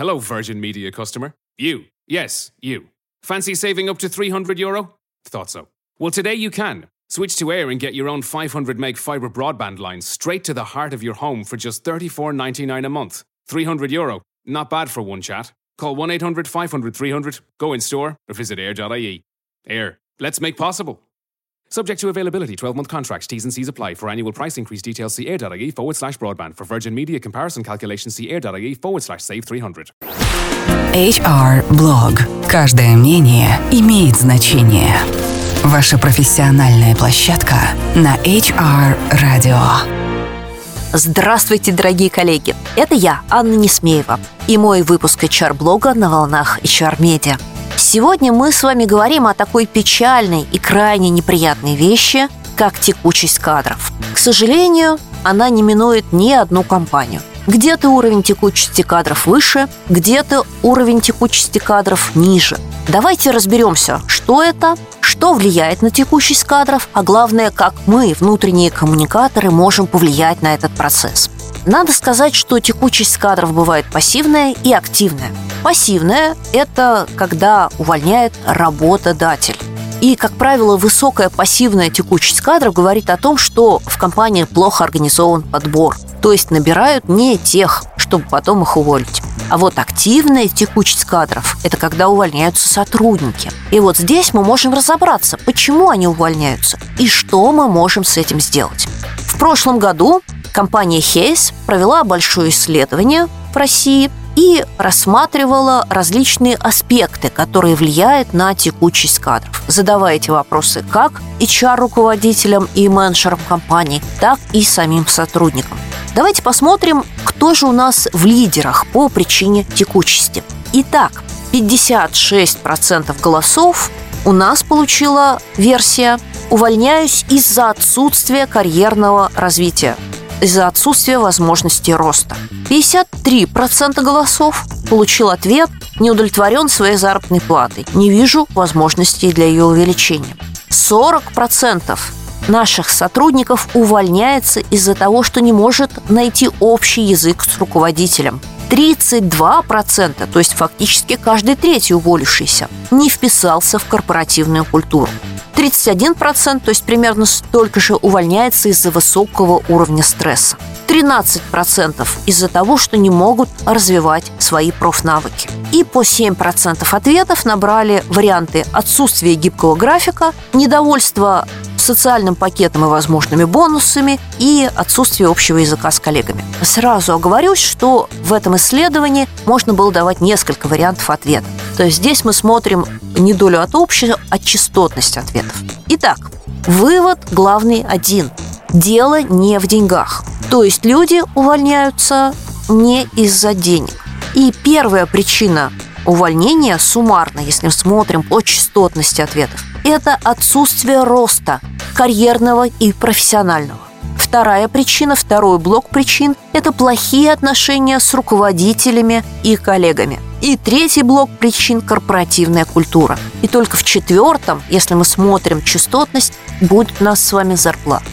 Hello, Virgin Media customer. You. Yes, you. Fancy saving up to 300 euro? Thought so. Well, today you can. Switch to Air and get your own 500 meg fibre broadband line straight to the heart of your home for just 34.99 a month. 300 euro. Not bad for one chat. Call 1 800 500 300, go in store, or visit air.ie. Air. Let's make possible. Subject to availability, 12 month contracts, T's and C's apply. For annual price increase details, see air.ie forward slash broadband. For Virgin Media comparison calculations, see air.ie forward slash save 300. HR Blog. Каждое мнение имеет значение. Ваша профессиональная площадка на HR Radio. Здравствуйте, дорогие коллеги! Это я, Анна Несмеева, и мой выпуск HR-блога на волнах HR-медиа. Сегодня мы с вами говорим о такой печальной и крайне неприятной вещи, как текучесть кадров. К сожалению, она не минует ни одну компанию. Где-то уровень текучести кадров выше, где-то уровень текучести кадров ниже. Давайте разберемся, что это, что влияет на текучесть кадров, а главное, как мы, внутренние коммуникаторы, можем повлиять на этот процесс. Надо сказать, что текучесть кадров бывает пассивная и активная. Пассивная – это когда увольняет работодатель. И, как правило, высокая пассивная текучесть кадров говорит о том, что в компании плохо организован подбор. То есть набирают не тех, чтобы потом их уволить. А вот активная текучесть кадров – это когда увольняются сотрудники. И вот здесь мы можем разобраться, почему они увольняются и что мы можем с этим сделать. В прошлом году компания Hayes провела большое исследование в России и рассматривала различные аспекты, которые влияют на текучесть кадров, задавая эти вопросы как HR-руководителям и менеджерам компании, так и самим сотрудникам. Давайте посмотрим, кто же у нас в лидерах по причине текучести. Итак, 56% голосов у нас получила версия «Увольняюсь из-за отсутствия карьерного развития» из-за отсутствия возможности роста. 53% голосов получил ответ «Не удовлетворен своей заработной платой. Не вижу возможностей для ее увеличения». 40% наших сотрудников увольняется из-за того, что не может найти общий язык с руководителем. 32%, то есть фактически каждый третий уволившийся, не вписался в корпоративную культуру. 31%, то есть примерно столько же, увольняется из-за высокого уровня стресса. 13% из-за того, что не могут развивать свои профнавыки. И по 7% ответов набрали варианты отсутствия гибкого графика, недовольство социальным пакетом и возможными бонусами и отсутствие общего языка с коллегами. Сразу оговорюсь, что в этом исследовании можно было давать несколько вариантов ответа. То есть здесь мы смотрим не долю от общего, а частотность ответов. Итак, вывод главный один. Дело не в деньгах. То есть люди увольняются не из-за денег. И первая причина увольнения суммарно, если мы смотрим по частотности ответов, это отсутствие роста карьерного и профессионального. Вторая причина, второй блок причин – это плохие отношения с руководителями и коллегами. И третий блок причин – корпоративная культура. И только в четвертом, если мы смотрим частотность, будет у нас с вами зарплата.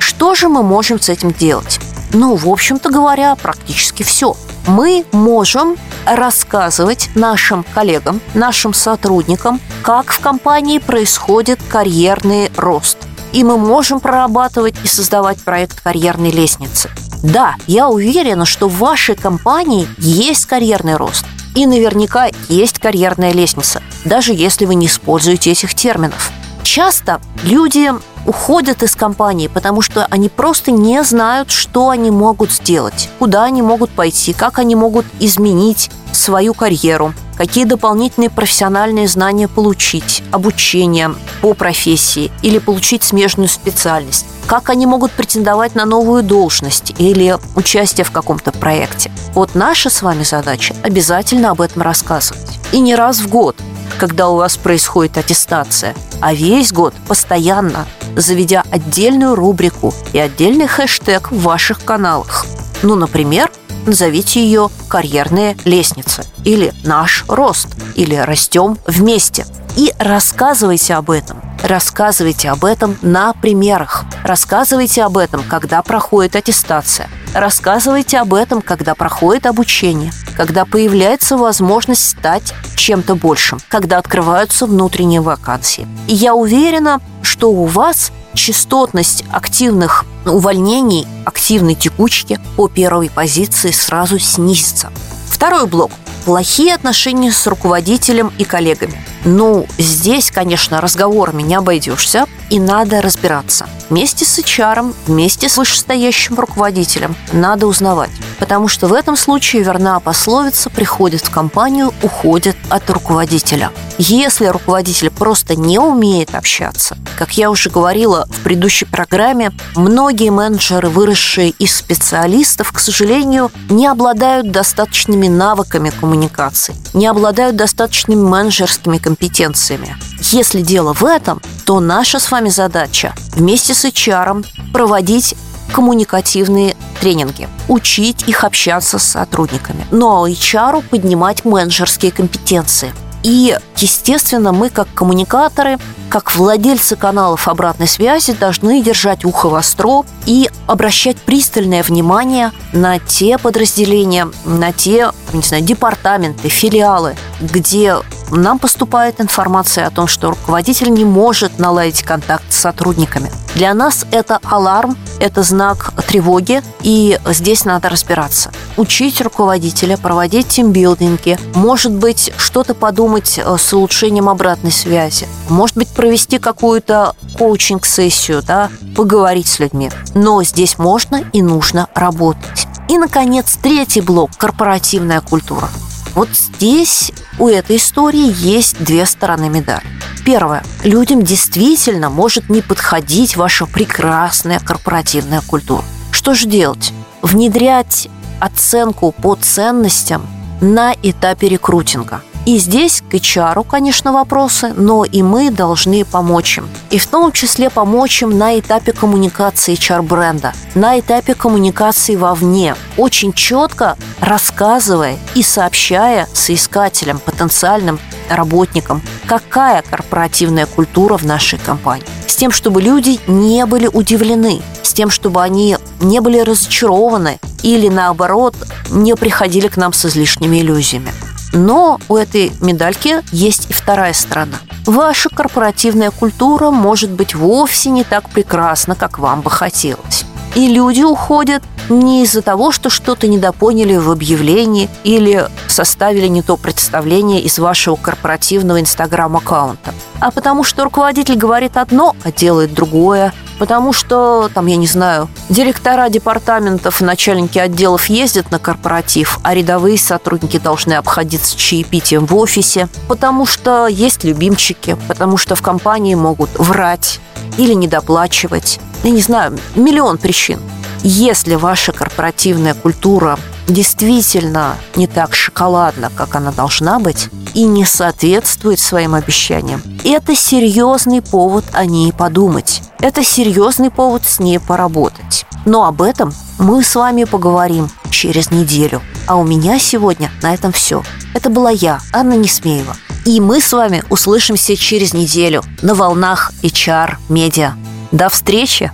Что же мы можем с этим делать? Ну, в общем-то говоря, практически все. Мы можем рассказывать нашим коллегам, нашим сотрудникам, как в компании происходит карьерный рост. И мы можем прорабатывать и создавать проект карьерной лестницы. Да, я уверена, что в вашей компании есть карьерный рост. И наверняка есть карьерная лестница, даже если вы не используете этих терминов. Часто люди уходят из компании, потому что они просто не знают, что они могут сделать, куда они могут пойти, как они могут изменить свою карьеру, какие дополнительные профессиональные знания получить, обучение по профессии или получить смежную специальность, как они могут претендовать на новую должность или участие в каком-то проекте. Вот наша с вами задача обязательно об этом рассказывать. И не раз в год, когда у вас происходит аттестация, а весь год постоянно, заведя отдельную рубрику и отдельный хэштег в ваших каналах. Ну, например, назовите ее «Карьерная лестница» или «Наш рост» или «Растем вместе». И рассказывайте об этом. Рассказывайте об этом на примерах. Рассказывайте об этом, когда проходит аттестация. Рассказывайте об этом, когда проходит обучение, когда появляется возможность стать чем-то большим, когда открываются внутренние вакансии. И я уверена, что у вас частотность активных увольнений, активной текучки по первой позиции сразу снизится. Второй блок – плохие отношения с руководителем и коллегами. Ну, здесь, конечно, разговорами не обойдешься, и надо разбираться. Вместе с HR, вместе с вышестоящим руководителем надо узнавать. Потому что в этом случае верна пословица «приходит в компанию, уходит от руководителя». Если руководитель просто не умеет общаться, как я уже говорила в предыдущей программе, многие менеджеры, выросшие из специалистов, к сожалению, не обладают достаточными навыками коммуникации, не обладают достаточными менеджерскими компетенциями. Если дело в этом, то наша с вами задача вместе с HR проводить коммуникативные тренинги, учить их общаться с сотрудниками. Но HR поднимать менеджерские компетенции – и, естественно, мы как коммуникаторы, как владельцы каналов обратной связи должны держать ухо востро и обращать пристальное внимание на те подразделения, на те, не знаю, департаменты, филиалы, где нам поступает информация о том, что руководитель не может наладить контакт с сотрудниками. Для нас это аларм, это знак тревоги, и здесь надо разбираться. Учить руководителя, проводить тимбилдинги, может быть, что-то подумать э, с улучшением обратной связи, может быть, провести какую-то коучинг-сессию, да, поговорить с людьми. Но здесь можно и нужно работать. И, наконец, третий блок – корпоративная культура. Вот здесь у этой истории есть две стороны медали. Первое. Людям действительно может не подходить ваша прекрасная корпоративная культура. Что же делать? Внедрять оценку по ценностям на этапе рекрутинга. И здесь к HR, конечно, вопросы, но и мы должны помочь им. И в том числе помочь им на этапе коммуникации HR-бренда, на этапе коммуникации вовне, очень четко рассказывая и сообщая соискателям, потенциальным работникам, какая корпоративная культура в нашей компании. С тем, чтобы люди не были удивлены, с тем, чтобы они не были разочарованы или, наоборот, не приходили к нам с излишними иллюзиями. Но у этой медальки есть и вторая сторона. Ваша корпоративная культура может быть вовсе не так прекрасна, как вам бы хотелось. И люди уходят не из-за того, что что-то недопоняли в объявлении или составили не то представление из вашего корпоративного инстаграм-аккаунта, а потому что руководитель говорит одно, а делает другое, потому что, там, я не знаю, директора департаментов, начальники отделов ездят на корпоратив, а рядовые сотрудники должны обходиться чаепитием в офисе, потому что есть любимчики, потому что в компании могут врать или недоплачивать. Я не знаю, миллион причин. Если ваша корпоративная культура действительно не так шоколадна, как она должна быть, и не соответствует своим обещаниям, это серьезный повод о ней подумать. Это серьезный повод с ней поработать. Но об этом мы с вами поговорим через неделю. А у меня сегодня на этом все. Это была я, Анна Несмеева. И мы с вами услышимся через неделю на волнах HR Media. До встречи!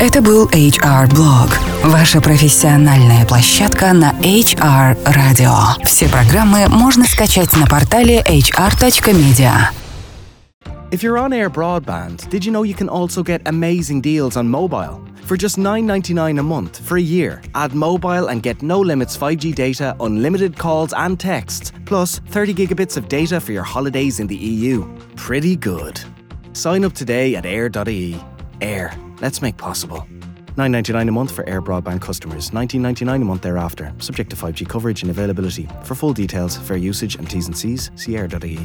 Это был HR Blog, ваша профессиональная площадка на HR Radio. Все программы можно скачать на портале hr.media. If you're on air broadband, did you know you can also get amazing deals on mobile? For just $9.99 a month for a year, add mobile and get no limits 5G data, unlimited calls and texts, plus 30 gigabits of data for your holidays in the EU. Pretty good. Sign up today at air.ie. Air, let's make possible. $9.99 a month for air broadband customers, $19.99 a month thereafter, subject to 5G coverage and availability. For full details, fair usage and T's and C's, see air.ie.